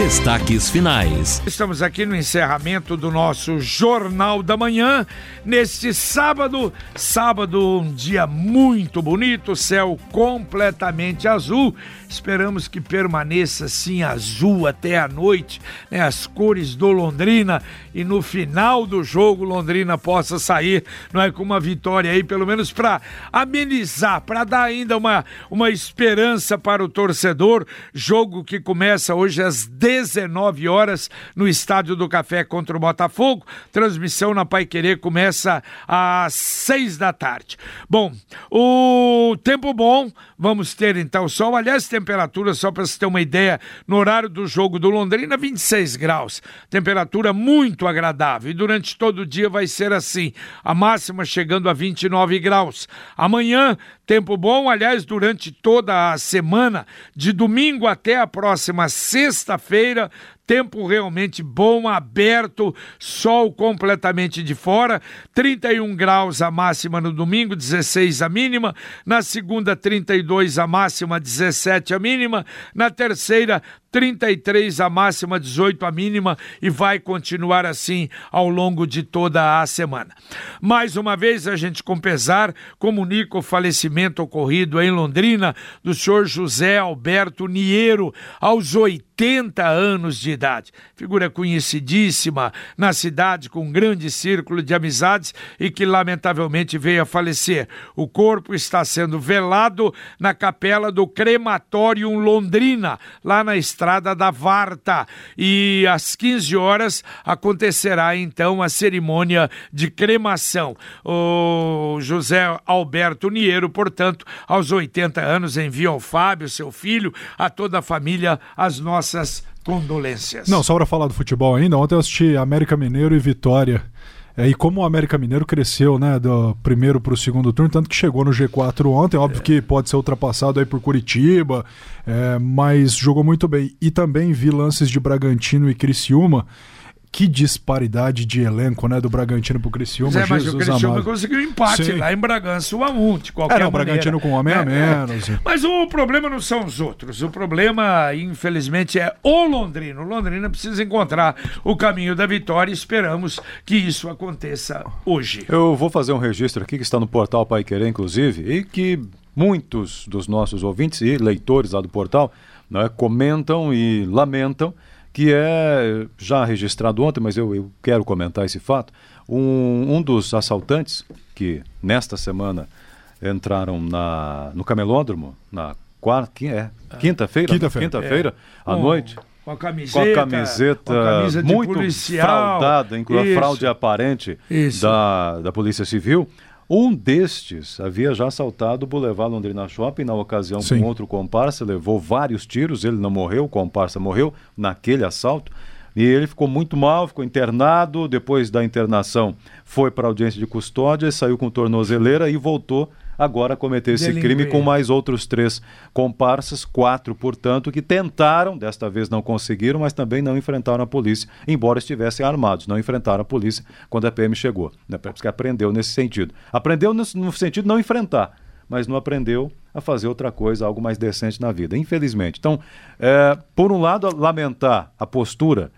Destaques finais. Estamos aqui no encerramento do nosso Jornal da Manhã, neste sábado. Sábado, um dia muito bonito, céu completamente azul. Esperamos que permaneça assim azul até a noite, né? As cores do Londrina e no final do jogo Londrina possa sair, não é com uma vitória aí, pelo menos para amenizar, para dar ainda uma uma esperança para o torcedor. Jogo que começa hoje às 19 horas no Estádio do Café contra o Botafogo. Transmissão na Pai Querer começa às 6 da tarde. Bom, o tempo bom, vamos ter então sol. Aliás, temperatura, só para você ter uma ideia, no horário do jogo do Londrina, 26 graus. Temperatura muito agradável. E durante todo o dia vai ser assim. A máxima chegando a 29 graus. Amanhã, tempo bom, aliás, durante toda a semana, de domingo até a próxima sexta-feira, tempo realmente bom, aberto, sol completamente de fora, 31 graus a máxima no domingo, 16 a mínima, na segunda 32 a máxima, 17 a mínima, na terceira 33 a máxima, 18 a mínima e vai continuar assim ao longo de toda a semana. Mais uma vez, a gente com pesar comunica o falecimento ocorrido em Londrina do senhor José Alberto Niero, aos 80 anos de idade. Figura conhecidíssima na cidade, com um grande círculo de amizades e que lamentavelmente veio a falecer. O corpo está sendo velado na capela do Crematório Londrina, lá na Estrada da Varta. E às 15 horas acontecerá então a cerimônia de cremação. O José Alberto Niero, portanto, aos 80 anos, envia ao Fábio, seu filho, a toda a família, as nossas condolências. Não, só para falar do futebol ainda, ontem eu assisti América Mineiro e Vitória. É, e como o América Mineiro cresceu, né, do primeiro para o segundo turno, tanto que chegou no G4 ontem, óbvio é. que pode ser ultrapassado aí por Curitiba, é, mas jogou muito bem. E também vi lances de Bragantino e Criciúma que disparidade de elenco, né, do Bragantino pro Criciúma. É, mas Jesus o Criciúma amado. conseguiu um empate Sim. lá em Bragança, 1 a 1 de qualquer Era o Bragantino com um homem é, a menos. É. Mas o problema não são os outros. O problema, infelizmente, é o Londrina. O Londrina precisa encontrar o caminho da vitória e esperamos que isso aconteça hoje. Eu vou fazer um registro aqui que está no portal Pai Querer, inclusive, e que muitos dos nossos ouvintes e leitores lá do portal né, comentam e lamentam que é já registrado ontem, mas eu, eu quero comentar esse fato. Um, um dos assaltantes que nesta semana entraram na, no camelódromo, na quarta, é, quinta-feira, quinta-feira, quinta-feira é. à noite. Com a camiseta, com a camiseta camisa muito policial. fraudada, incluindo a fraude aparente da, da Polícia Civil. Um destes havia já assaltado o Boulevard Londrina Shopping, na ocasião Sim. com outro comparsa, levou vários tiros, ele não morreu, o comparsa morreu naquele assalto. E ele ficou muito mal, ficou internado. Depois da internação, foi para audiência de custódia, saiu com tornozeleira e voltou agora cometeu esse crime com mais outros três comparsas, quatro, portanto, que tentaram, desta vez não conseguiram, mas também não enfrentaram a polícia, embora estivessem armados, não enfrentaram a polícia quando a PM chegou. Né? Porque aprendeu nesse sentido. Aprendeu no, no sentido de não enfrentar, mas não aprendeu a fazer outra coisa, algo mais decente na vida, infelizmente. Então, é, por um lado, lamentar a postura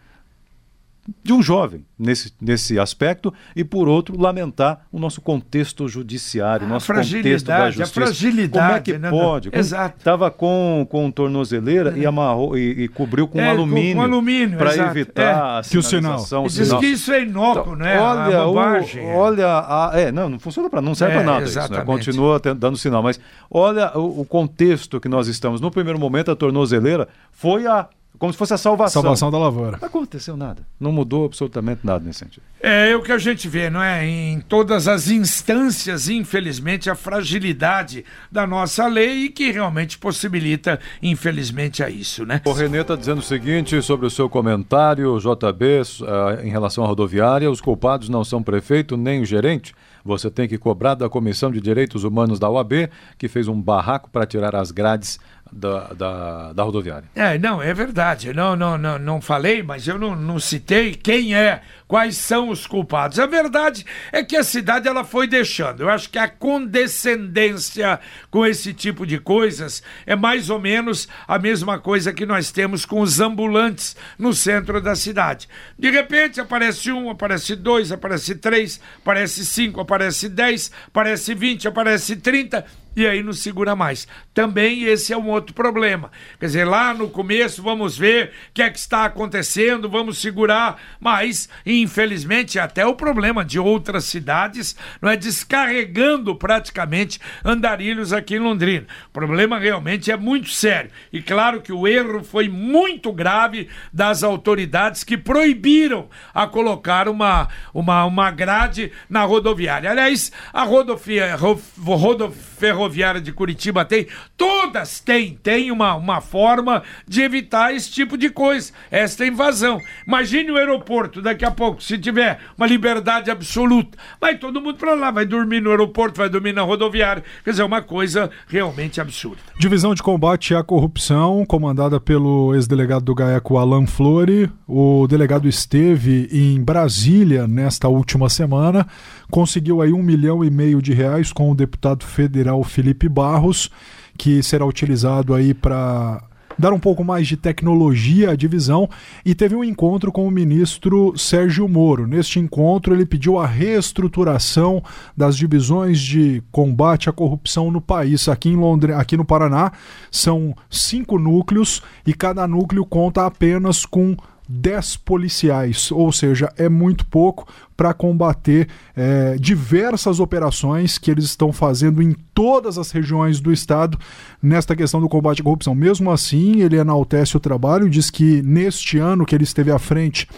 de um jovem nesse, nesse aspecto e, por outro, lamentar o nosso contexto judiciário, o nosso contexto da justiça. A fragilidade. Como é que né? pode? Exato. Estava com, com tornozeleira é. e amarrou e, e cobriu com é, alumínio, com, alumínio para evitar é. a que o sinal. O Diz que isso é inócuo, então, né? Olha, o, olha a, é, não, não funciona para não serve para é, nada isso, né? Continua dando sinal, mas olha o, o contexto que nós estamos. No primeiro momento, a tornozeleira foi a como se fosse a salvação. Salvação da lavoura. Não aconteceu nada. Não mudou absolutamente nada nesse sentido. É, é o que a gente vê, não é? Em todas as instâncias, infelizmente, a fragilidade da nossa lei e que realmente possibilita, infelizmente, a isso, né? O Renê está dizendo o seguinte sobre o seu comentário, JB, eh, em relação à rodoviária: os culpados não são prefeito nem o gerente. Você tem que cobrar da Comissão de Direitos Humanos da OAB, que fez um barraco para tirar as grades da, da, da, rodoviária. É, não, é verdade. Não, não, não, não falei, mas eu não, não citei quem é quais são os culpados. A verdade é que a cidade ela foi deixando. Eu acho que a condescendência com esse tipo de coisas é mais ou menos a mesma coisa que nós temos com os ambulantes no centro da cidade. De repente aparece um, aparece dois, aparece três, aparece cinco, aparece dez, aparece vinte, aparece trinta e aí não segura mais. Também esse é um outro problema. Quer dizer, lá no começo vamos ver o que é que está acontecendo, vamos segurar, mas infelizmente até o problema de outras cidades não é descarregando praticamente andarilhos aqui em Londrina. O problema realmente é muito sério. E claro que o erro foi muito grave das autoridades que proibiram a colocar uma, uma, uma grade na rodoviária. Aliás, a rodovia, rodoferroviária Ferroviária de Curitiba tem, todas têm, tem uma, uma forma de evitar esse tipo de coisa, esta invasão. Imagine o aeroporto daqui a pouco, se tiver uma liberdade absoluta, vai todo mundo para lá, vai dormir no aeroporto, vai dormir na rodoviária, quer dizer, é uma coisa realmente absurda. Divisão de combate à corrupção, comandada pelo ex-delegado do GAECO Alan Flori, o delegado esteve em Brasília nesta última semana, conseguiu aí um milhão e meio de reais com o deputado federal Felipe Barros, que será utilizado aí para dar um pouco mais de tecnologia à divisão e teve um encontro com o ministro Sérgio Moro. Neste encontro, ele pediu a reestruturação das divisões de combate à corrupção no país. Aqui em Londres, aqui no Paraná, são cinco núcleos e cada núcleo conta apenas com 10 policiais, ou seja, é muito pouco para combater é, diversas operações que eles estão fazendo em todas as regiões do estado nesta questão do combate à corrupção. Mesmo assim, ele enaltece o trabalho, diz que neste ano que ele esteve à frente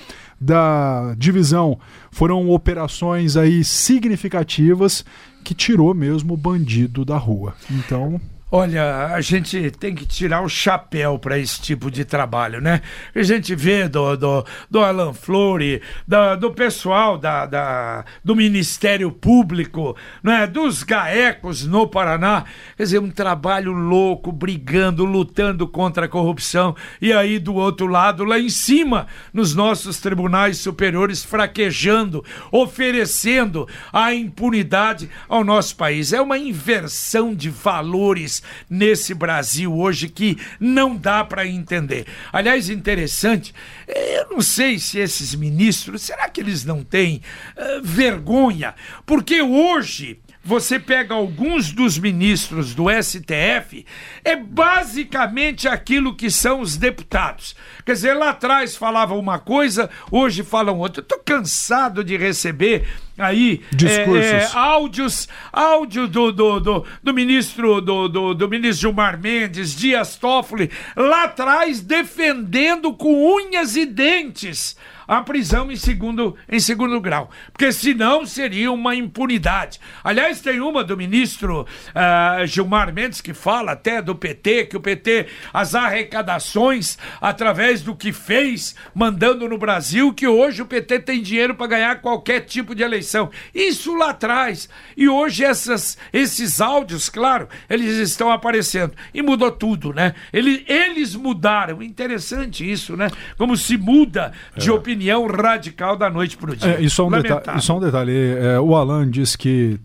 da divisão foram operações aí significativas que tirou mesmo o bandido da rua. Então, Olha, a gente tem que tirar o chapéu para esse tipo de trabalho, né? A gente vê do, do, do Alan Flore, do, do pessoal da, da, do Ministério Público, né? dos GAECOS no Paraná, quer dizer, um trabalho louco, brigando, lutando contra a corrupção. E aí, do outro lado, lá em cima, nos nossos tribunais superiores, fraquejando, oferecendo a impunidade ao nosso país. É uma inversão de valores nesse Brasil hoje que não dá para entender. Aliás, interessante, eh, eu não sei se esses ministros, será que eles não têm uh, vergonha? Porque hoje você pega alguns dos ministros do STF, é basicamente aquilo que são os deputados. Quer dizer, lá atrás falavam uma coisa, hoje falam outra. Eu tô cansado de receber aí Discursos. É, é, áudios, áudio do, do, do, do ministro do, do, do, ministro Gilmar Mendes, Dias Toffoli, lá atrás defendendo com unhas e dentes a prisão em segundo, em segundo grau, porque senão seria uma impunidade. Aliás, tem uma do ministro uh, Gilmar Mendes que fala até do PT, que o PT, as arrecadações através do que fez, mandando no Brasil, que hoje o PT tem dinheiro para ganhar qualquer tipo de eleição. Isso lá atrás. E hoje essas, esses áudios, claro, eles estão aparecendo. E mudou tudo, né? Eles, eles mudaram. Interessante isso, né? Como se muda de é. opinião opinião radical da noite para o dia. É, e só um, deta só um detalhe: é, o Alan diz que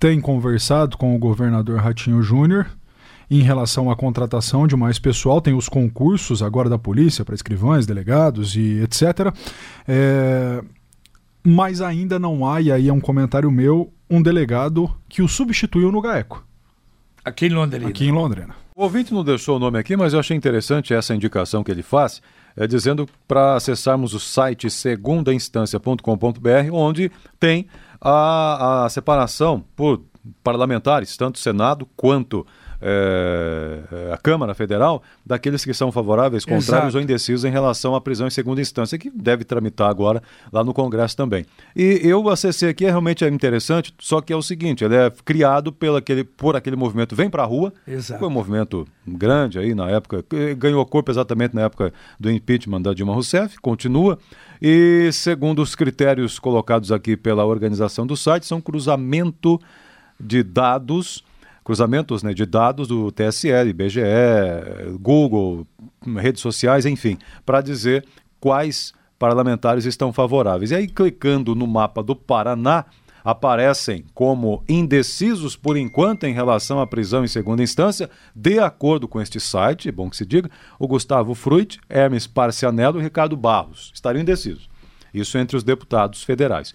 tem conversado com o governador Ratinho Júnior em relação à contratação de mais pessoal, tem os concursos agora da polícia para escrivães, delegados e etc. É, mas ainda não há, e aí é um comentário meu, um delegado que o substituiu no GAECO. Aqui em Londrina. Aqui em Londrina. O ouvinte não deixou o nome aqui, mas eu achei interessante essa indicação que ele faz é, dizendo para acessarmos o site segundainstância.com.br, onde tem a, a separação por parlamentares, tanto Senado quanto é, a Câmara Federal daqueles que são favoráveis, contrários Exato. ou indecisos em relação à prisão em segunda instância, que deve tramitar agora lá no Congresso também. E eu acessei aqui, é realmente é interessante, só que é o seguinte, ele é criado pelo aquele, por aquele movimento Vem Pra Rua, Exato. foi um movimento grande aí na época, ganhou corpo exatamente na época do impeachment da Dilma Rousseff, continua, e segundo os critérios colocados aqui pela organização do site, são cruzamento de dados cruzamentos né, de dados do TSE, IBGE, Google, redes sociais, enfim, para dizer quais parlamentares estão favoráveis. E aí, clicando no mapa do Paraná, aparecem como indecisos por enquanto em relação à prisão em segunda instância, de acordo com este site, é bom que se diga, o Gustavo Fruit, Hermes Parcianello e Ricardo Barros estariam indecisos. Isso entre os deputados federais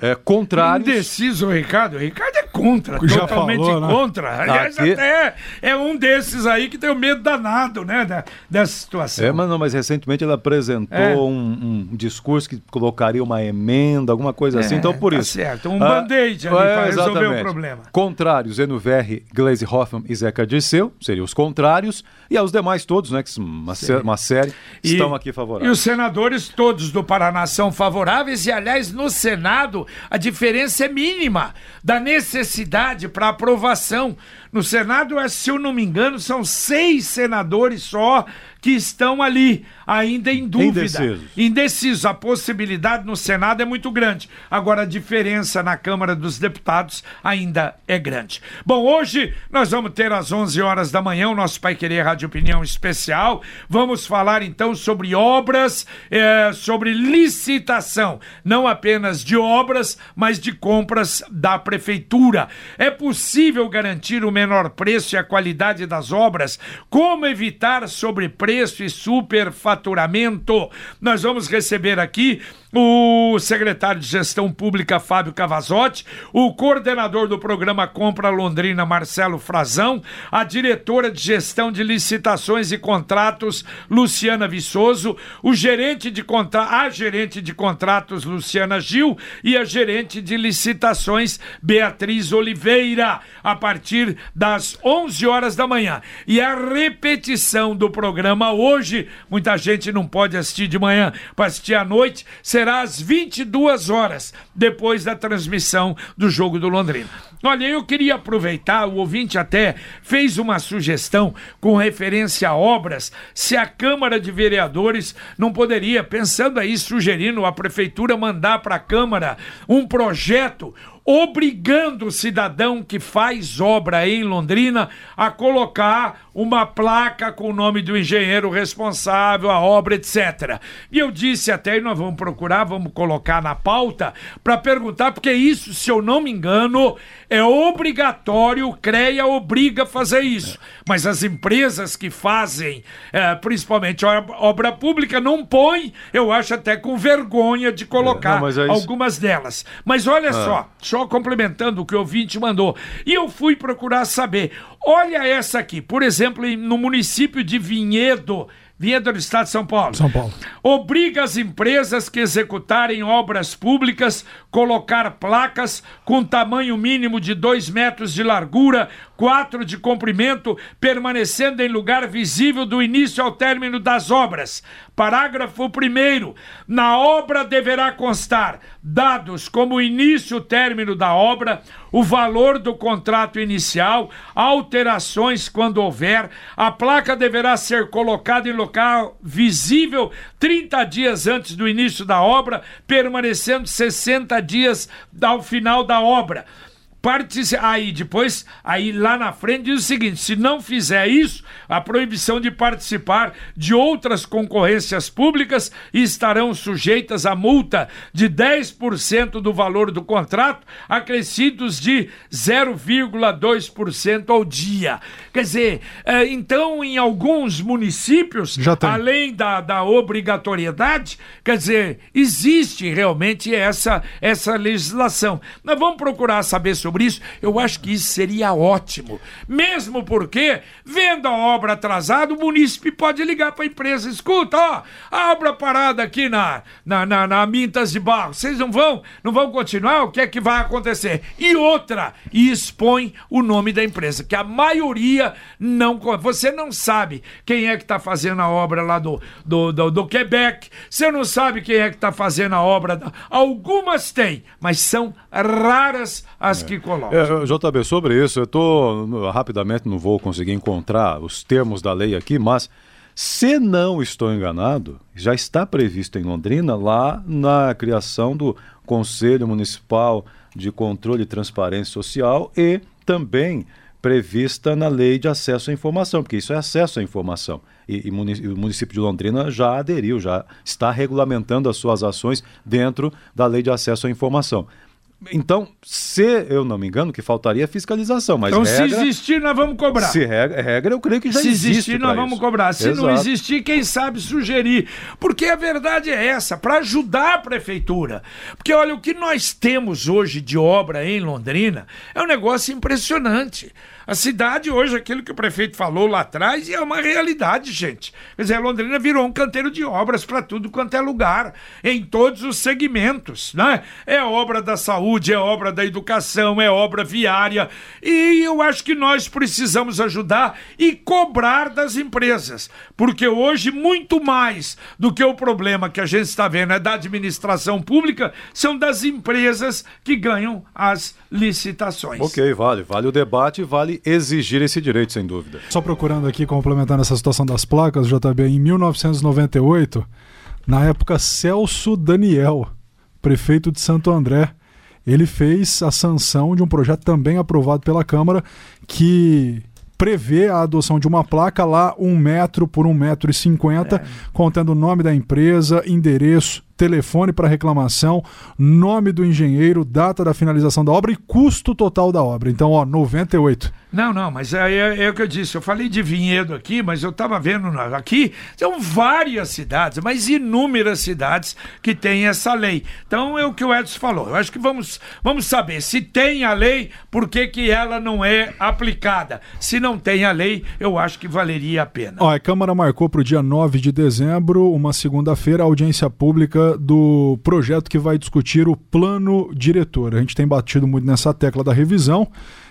é, contrários. Indeciso, Ricardo. Ricardo é contra, Já totalmente falou, né? contra. Aliás, Aqui... até é um desses aí que tem o um medo danado, né, da, dessa situação. É, mas, não, mas recentemente ele apresentou é. um, um, discurso que colocaria uma emenda, alguma coisa é, assim, então por tá isso. certo, um ah, band-aid ali é, para resolver o problema. Contrários, Enuverri, Glaze Hoffman e Zeca Dirceu, seriam os contrários, e aos demais todos, né, que uma, uma série, e, estão aqui favoráveis. E os senadores todos do Paraná são favoráveis, e aliás, no Senado a diferença é mínima da necessidade para aprovação. No Senado, se eu não me engano, são seis senadores só que estão ali, ainda em dúvida. Indecisos. Indecisos. A possibilidade no Senado é muito grande. Agora, a diferença na Câmara dos Deputados ainda é grande. Bom, hoje nós vamos ter às 11 horas da manhã o nosso Pai Querer Rádio Opinião especial. Vamos falar então sobre obras, é, sobre licitação, não apenas de obras, mas de compras da Prefeitura. É possível garantir o menor preço e a qualidade das obras? Como evitar sobrepreço? Preço e superfaturamento. Nós vamos receber aqui o secretário de Gestão Pública Fábio Cavazotti, o coordenador do programa Compra Londrina Marcelo Frazão, a diretora de Gestão de Licitações e Contratos Luciana Viçoso, o gerente de contra... a gerente de contratos Luciana Gil e a gerente de licitações Beatriz Oliveira, a partir das 11 horas da manhã. E a repetição do programa hoje, muita gente não pode assistir de manhã, para assistir à noite, será às 22 horas, depois da transmissão do jogo do Londrina. Olha, eu queria aproveitar, o ouvinte até fez uma sugestão com referência a obras, se a Câmara de Vereadores não poderia, pensando aí, sugerindo a Prefeitura mandar para a Câmara um projeto obrigando o cidadão que faz obra em Londrina a colocar uma placa com o nome do engenheiro responsável, a obra, etc. E eu disse até, e nós vamos procurar, vamos colocar na pauta, para perguntar, porque isso, se eu não me engano, é obrigatório, o CREA obriga a fazer isso. Mas as empresas que fazem, é, principalmente obra pública, não põem, eu acho até com vergonha de colocar é, não, é algumas delas. Mas olha ah. só, só complementando o que o ouvinte mandou. E eu fui procurar saber. Olha essa aqui, por exemplo, no município de Vinhedo, Vinhedo do Estado de São Paulo. São Paulo. Obriga as empresas que executarem obras públicas colocar placas com tamanho mínimo de 2 metros de largura, 4 de comprimento, permanecendo em lugar visível do início ao término das obras. Parágrafo 1. Na obra deverá constar dados como início e término da obra, o valor do contrato inicial, alterações quando houver. A placa deverá ser colocada em local visível 30 dias antes do início da obra, permanecendo 60 dias ao final da obra. Partici aí depois, aí lá na frente diz o seguinte: se não fizer isso, a proibição de participar de outras concorrências públicas estarão sujeitas a multa de 10% do valor do contrato, acrescidos de 0,2% ao dia. Quer dizer, é, então em alguns municípios, além da, da obrigatoriedade, quer dizer, existe realmente essa, essa legislação. Nós vamos procurar saber sobre sobre isso, eu acho que isso seria ótimo. Mesmo porque, vendo a obra atrasada, o munícipe pode ligar para a empresa: escuta, ó, a obra parada aqui na, na, na, na Mintas de Barro, vocês não vão, não vão continuar? O que é que vai acontecer? E outra, e expõe o nome da empresa, que a maioria não. Você não sabe quem é que está fazendo a obra lá do, do, do, do Quebec, você não sabe quem é que está fazendo a obra. Da... Algumas têm, mas são raras as é. que colocam. É, JB, sobre isso, eu estou rapidamente, não vou conseguir encontrar os termos da lei aqui, mas se não estou enganado, já está previsto em Londrina lá na criação do Conselho Municipal de Controle e Transparência Social e também prevista na lei de acesso à informação, porque isso é acesso à informação. E, e, o município de Londrina já aderiu, já está regulamentando as suas ações dentro da lei de acesso à informação. Então, se eu não me engano, que faltaria fiscalização, mas então, regra, se existir, nós vamos cobrar. Se regra, regra eu creio que já se existe. Se existir, nós vamos isso. cobrar. Se Exato. não existir, quem sabe sugerir. Porque a verdade é essa, para ajudar a prefeitura. Porque olha, o que nós temos hoje de obra em Londrina é um negócio impressionante. A cidade hoje, aquilo que o prefeito falou lá atrás, é uma realidade, gente. Quer dizer, a Londrina virou um canteiro de obras para tudo quanto é lugar, em todos os segmentos, né? É obra da saúde, é obra da educação, é obra viária. E eu acho que nós precisamos ajudar e cobrar das empresas, porque hoje, muito mais do que o problema que a gente está vendo é da administração pública, são das empresas que ganham as licitações. Ok, vale. Vale o debate, vale exigir esse direito, sem dúvida. Só procurando aqui, complementando essa situação das placas, JB, em 1998, na época Celso Daniel, prefeito de Santo André, ele fez a sanção de um projeto também aprovado pela Câmara que prevê a adoção de uma placa lá um metro por um metro e cinquenta, é. contendo o nome da empresa, endereço, telefone para reclamação, nome do engenheiro, data da finalização da obra e custo total da obra. Então, ó, 98. Não, não, mas é, é, é, o que eu disse. Eu falei de Vinhedo aqui, mas eu estava vendo aqui, são várias cidades, mas inúmeras cidades que têm essa lei. Então é o que o Edson falou. Eu acho que vamos, vamos saber se tem a lei, por que, que ela não é aplicada. Se não tem a lei, eu acho que valeria a pena. Ó, a Câmara marcou para o dia 9 de dezembro, uma segunda-feira, a audiência pública do projeto que vai discutir o plano diretor. A gente tem batido muito nessa tecla da revisão.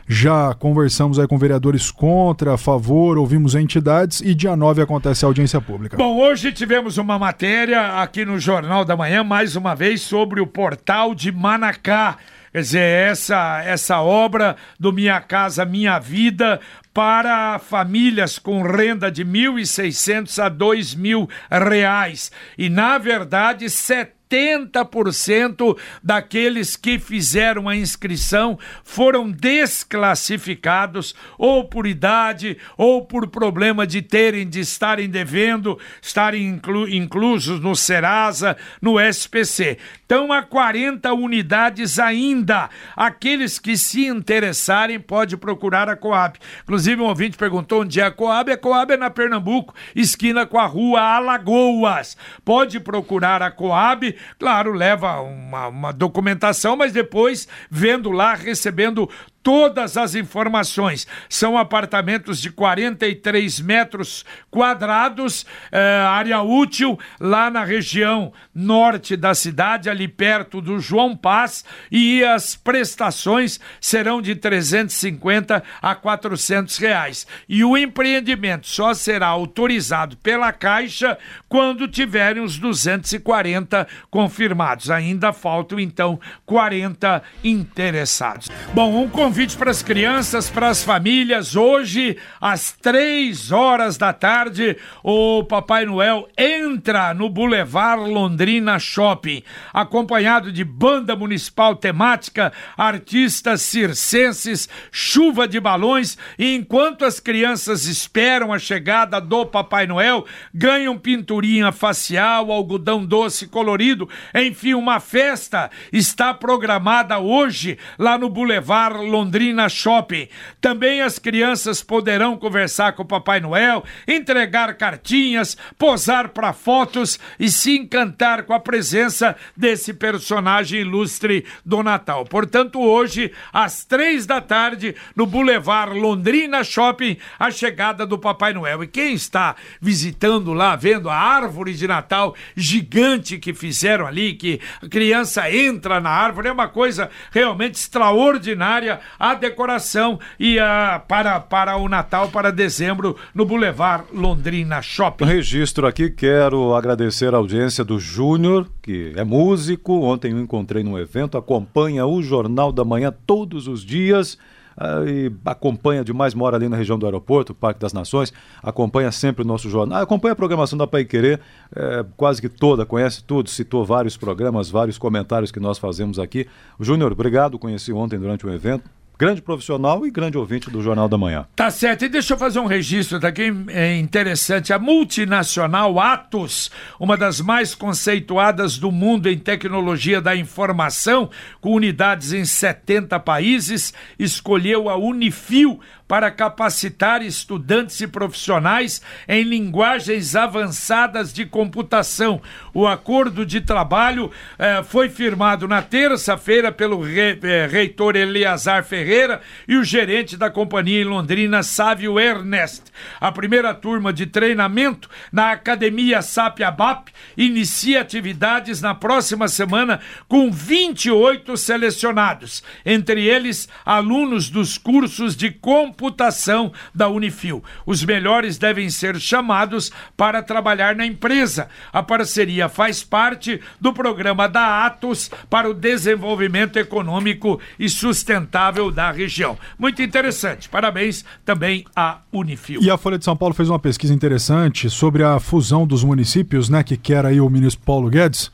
Já conversamos aí com vereadores contra, a favor, ouvimos entidades e dia 9 acontece a audiência pública. Bom, hoje tivemos uma matéria aqui no Jornal da Manhã, mais uma vez, sobre o portal de Manacá. Quer dizer, essa, essa obra do Minha Casa Minha Vida para famílias com renda de R$ 1.600 a 2.000 reais. E, na verdade, 70 80% daqueles que fizeram a inscrição foram desclassificados ou por idade ou por problema de terem de estarem devendo, estarem inclu inclusos no Serasa, no SPC. Então há 40 unidades ainda. Aqueles que se interessarem pode procurar a Coab. Inclusive um ouvinte perguntou onde é a Coab. A Coab é na Pernambuco, esquina com a rua Alagoas. Pode procurar a Coab Claro, leva uma, uma documentação, mas depois, vendo lá, recebendo todas as informações. São apartamentos de 43 metros quadrados, eh, área útil, lá na região norte da cidade, ali perto do João Paz, e as prestações serão de 350 a 400 reais. E o empreendimento só será autorizado pela Caixa quando tiverem os 240 confirmados. Ainda faltam, então, 40 interessados. Bom, um convite para as crianças, para as famílias. Hoje, às três horas da tarde, o Papai Noel entra no Boulevard Londrina Shopping, acompanhado de banda municipal temática, artistas circenses, chuva de balões. E enquanto as crianças esperam a chegada do Papai Noel, ganham pinturinha facial, algodão doce colorido, enfim, uma festa está programada hoje lá no Boulevard Londrina na Shopping. Também as crianças poderão conversar com o Papai Noel, entregar cartinhas, posar para fotos e se encantar com a presença desse personagem ilustre do Natal. Portanto, hoje, às três da tarde, no Boulevard Londrina Shopping, a chegada do Papai Noel. E quem está visitando lá, vendo a árvore de Natal gigante que fizeram ali, que a criança entra na árvore, é uma coisa realmente extraordinária. A decoração e a, para, para o Natal, para dezembro, no Boulevard Londrina Shopping. Registro aqui, quero agradecer a audiência do Júnior, que é músico. Ontem eu encontrei num evento, acompanha o Jornal da Manhã todos os dias. Uh, e acompanha demais, mora ali na região do aeroporto, Parque das Nações, acompanha sempre o nosso jornal, acompanha a programação da Pai Querer, é, quase que toda, conhece tudo, citou vários programas, vários comentários que nós fazemos aqui. Júnior, obrigado, conheci ontem durante o evento, grande profissional e grande ouvinte do Jornal da Manhã. Tá certo. E deixa eu fazer um registro daqui é interessante. A multinacional Atos, uma das mais conceituadas do mundo em tecnologia da informação, com unidades em 70 países, escolheu a Unifil para capacitar estudantes e profissionais em linguagens avançadas de computação. O acordo de trabalho eh, foi firmado na terça-feira pelo re, eh, reitor Eleazar Ferreira e o gerente da companhia em Londrina, Sávio Ernest. A primeira turma de treinamento na Academia SAP-ABAP inicia atividades na próxima semana com 28 selecionados, entre eles alunos dos cursos de computação computação da Unifil. Os melhores devem ser chamados para trabalhar na empresa. A parceria faz parte do programa da Atos para o desenvolvimento econômico e sustentável da região. Muito interessante. Parabéns também à Unifil. E a Folha de São Paulo fez uma pesquisa interessante sobre a fusão dos municípios, né, que quer aí o ministro Paulo Guedes.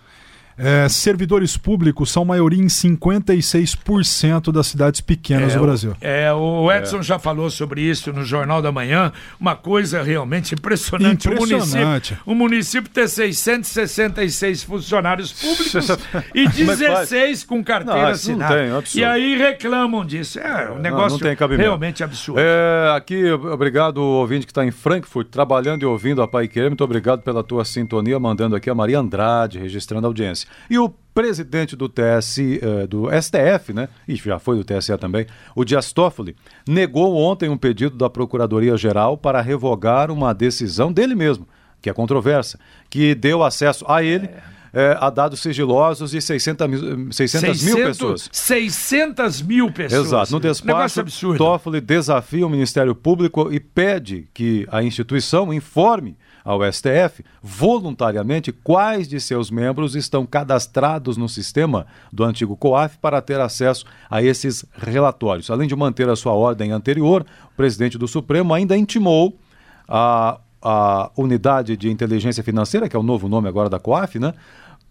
É, servidores públicos são maioria em 56% das cidades pequenas é, do Brasil. É, o Edson é. já falou sobre isso no Jornal da Manhã, uma coisa realmente impressionante. impressionante. O município, o município ter 666 funcionários públicos e 16 com carteira não, assinada. Não tem, e aí reclamam disso. É um negócio não, realmente absurdo. É, aqui, obrigado ouvinte que está em Frankfurt, trabalhando e ouvindo a Pai Querer. Muito obrigado pela tua sintonia, mandando aqui a Maria Andrade, registrando a audiência. E o presidente do TS, uh, do STF, né? E já foi do TSE também, o Dias Toffoli, negou ontem um pedido da Procuradoria-Geral para revogar uma decisão dele mesmo, que é controversa, que deu acesso a ele. É. É, a dados sigilosos de 600 mil, 600, 600 mil pessoas. 600 mil pessoas. Exato. No despacho, Toffoli desafia o Ministério Público e pede que a instituição informe ao STF voluntariamente quais de seus membros estão cadastrados no sistema do antigo COAF para ter acesso a esses relatórios. Além de manter a sua ordem anterior, o presidente do Supremo ainda intimou a, a unidade de inteligência financeira, que é o novo nome agora da COAF, né?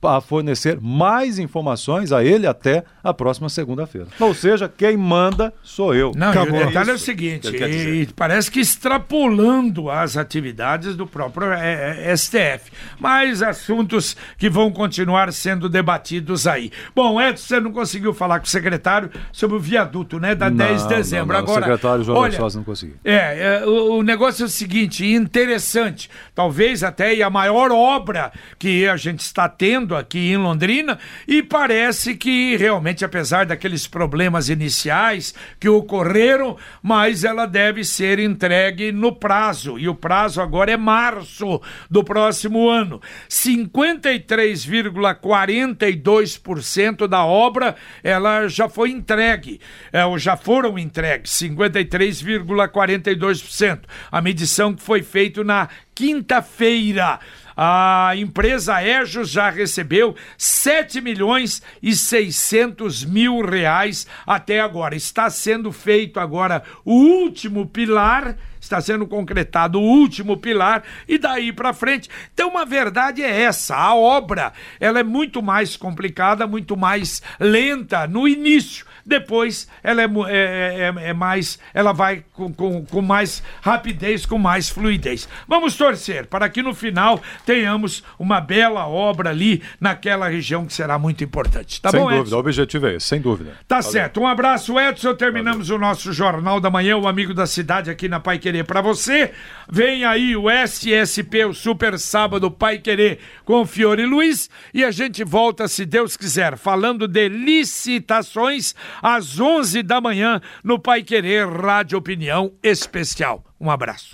A fornecer mais informações a ele até a próxima segunda-feira. Ou seja, quem manda sou eu. Não, Acabou. o detalhe é, o seguinte, e parece que extrapolando as atividades do próprio é, é, STF, mas assuntos que vão continuar sendo debatidos aí. Bom, Edson, você não conseguiu falar com o secretário sobre o viaduto, né, da não, 10 de dezembro. Não, não. Agora, o secretário João olha, não conseguiu. É, é o, o negócio é o seguinte, interessante, talvez até a maior obra que a gente está tendo aqui em Londrina e parece que realmente, apesar daqueles problemas iniciais que ocorreram, mas ela deve ser entregue no prazo e o prazo agora é março do próximo ano. 53,42% da obra ela já foi entregue, é, ou já foram entregues, 53,42%. A medição que foi feita na quinta-feira. A empresa Ejos já recebeu 7 milhões e 600 mil reais até agora. Está sendo feito agora o último pilar está sendo concretado o último pilar e daí para frente. Então, a verdade é essa: a obra ela é muito mais complicada, muito mais lenta no início. Depois ela é, é, é, é mais, ela vai com, com, com mais rapidez, com mais fluidez. Vamos torcer para que no final tenhamos uma bela obra ali naquela região que será muito importante. Tá sem bom, dúvida, Edson? o objetivo é esse, sem dúvida. Tá Valeu. certo. Um abraço, Edson. Terminamos Valeu. o nosso Jornal da Manhã, o amigo da cidade aqui na Pai Querer para você. Vem aí o SSP, o Super Sábado Pai Querer com Fiore Luiz e a gente volta, se Deus quiser, falando de licitações às 11 da manhã no Pai Querer Rádio Opinião Especial. Um abraço.